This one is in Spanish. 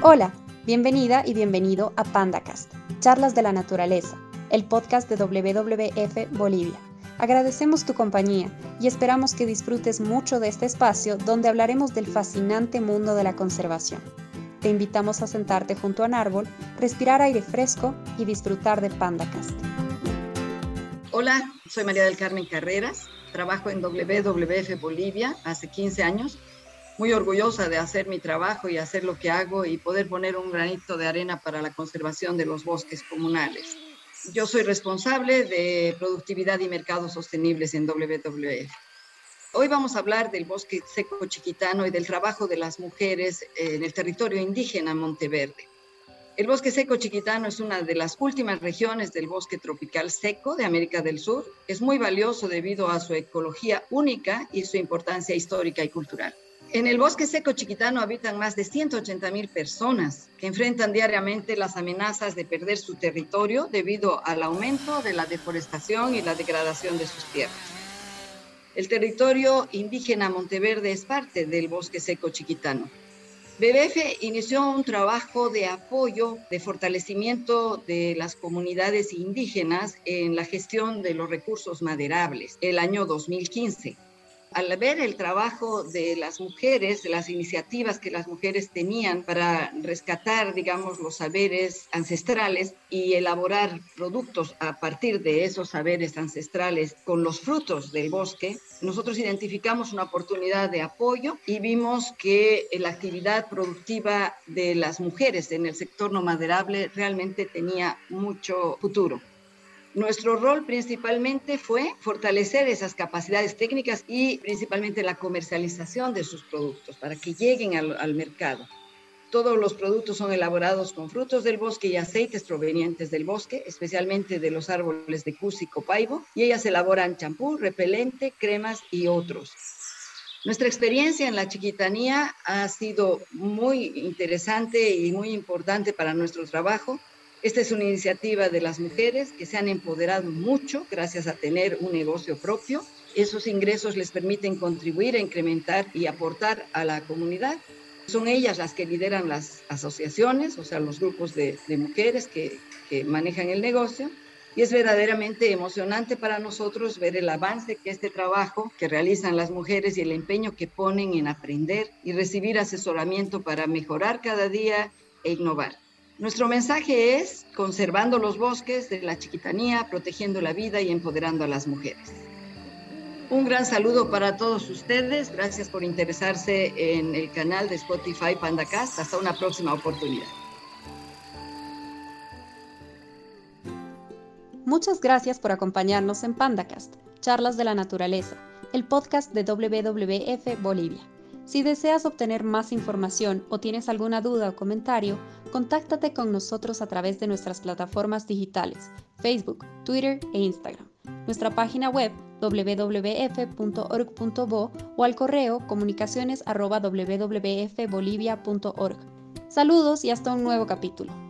Hola, bienvenida y bienvenido a PandaCast, Charlas de la Naturaleza, el podcast de WWF Bolivia. Agradecemos tu compañía y esperamos que disfrutes mucho de este espacio donde hablaremos del fascinante mundo de la conservación. Te invitamos a sentarte junto a un árbol, respirar aire fresco y disfrutar de PandaCast. Hola, soy María del Carmen Carreras, trabajo en WWF Bolivia hace 15 años muy orgullosa de hacer mi trabajo y hacer lo que hago y poder poner un granito de arena para la conservación de los bosques comunales. Yo soy responsable de productividad y mercados sostenibles en WWF. Hoy vamos a hablar del bosque seco chiquitano y del trabajo de las mujeres en el territorio indígena Monteverde. El bosque seco chiquitano es una de las últimas regiones del bosque tropical seco de América del Sur. Es muy valioso debido a su ecología única y su importancia histórica y cultural. En el bosque seco chiquitano habitan más de 180 mil personas que enfrentan diariamente las amenazas de perder su territorio debido al aumento de la deforestación y la degradación de sus tierras. El territorio indígena Monteverde es parte del bosque seco chiquitano. BBF inició un trabajo de apoyo, de fortalecimiento de las comunidades indígenas en la gestión de los recursos maderables el año 2015 al ver el trabajo de las mujeres, de las iniciativas que las mujeres tenían para rescatar, digamos, los saberes ancestrales y elaborar productos a partir de esos saberes ancestrales con los frutos del bosque, nosotros identificamos una oportunidad de apoyo y vimos que la actividad productiva de las mujeres en el sector no maderable realmente tenía mucho futuro. Nuestro rol principalmente fue fortalecer esas capacidades técnicas y principalmente la comercialización de sus productos para que lleguen al, mercado. Todos los productos son elaborados con frutos del bosque y aceites provenientes del bosque, especialmente de los árboles de cus y copaibo, y ellas elaboran champú, repelente, cremas y otros. Nuestra experiencia en la chiquitanía ha sido muy interesante y muy importante para nuestro trabajo esta es una iniciativa de las mujeres que se han empoderado mucho gracias a tener un negocio propio. Esos ingresos les permiten contribuir a incrementar y aportar a la comunidad. Son ellas las que lideran las asociaciones, o sea, los grupos de, mujeres que, que manejan el negocio. Y es verdaderamente emocionante para nosotros ver el avance que este trabajo que realizan las mujeres y el empeño que ponen en aprender y recibir asesoramiento para mejorar cada día e innovar. Nuestro mensaje es conservando los bosques de la chiquitanía, protegiendo la vida y empoderando a las mujeres. Un gran saludo para todos ustedes. Gracias por interesarse en el canal de Spotify PandaCast. Hasta una próxima oportunidad. Muchas gracias por acompañarnos en PandaCast, Charlas de la Naturaleza, el podcast de WWF Bolivia. Si deseas obtener más información o tienes alguna duda o comentario, contáctate con nosotros a través de nuestras plataformas digitales, Facebook, Twitter e Instagram, nuestra página web www.org.bo o al correo comunicaciones.wwfbolivia.org. Saludos y hasta un nuevo capítulo.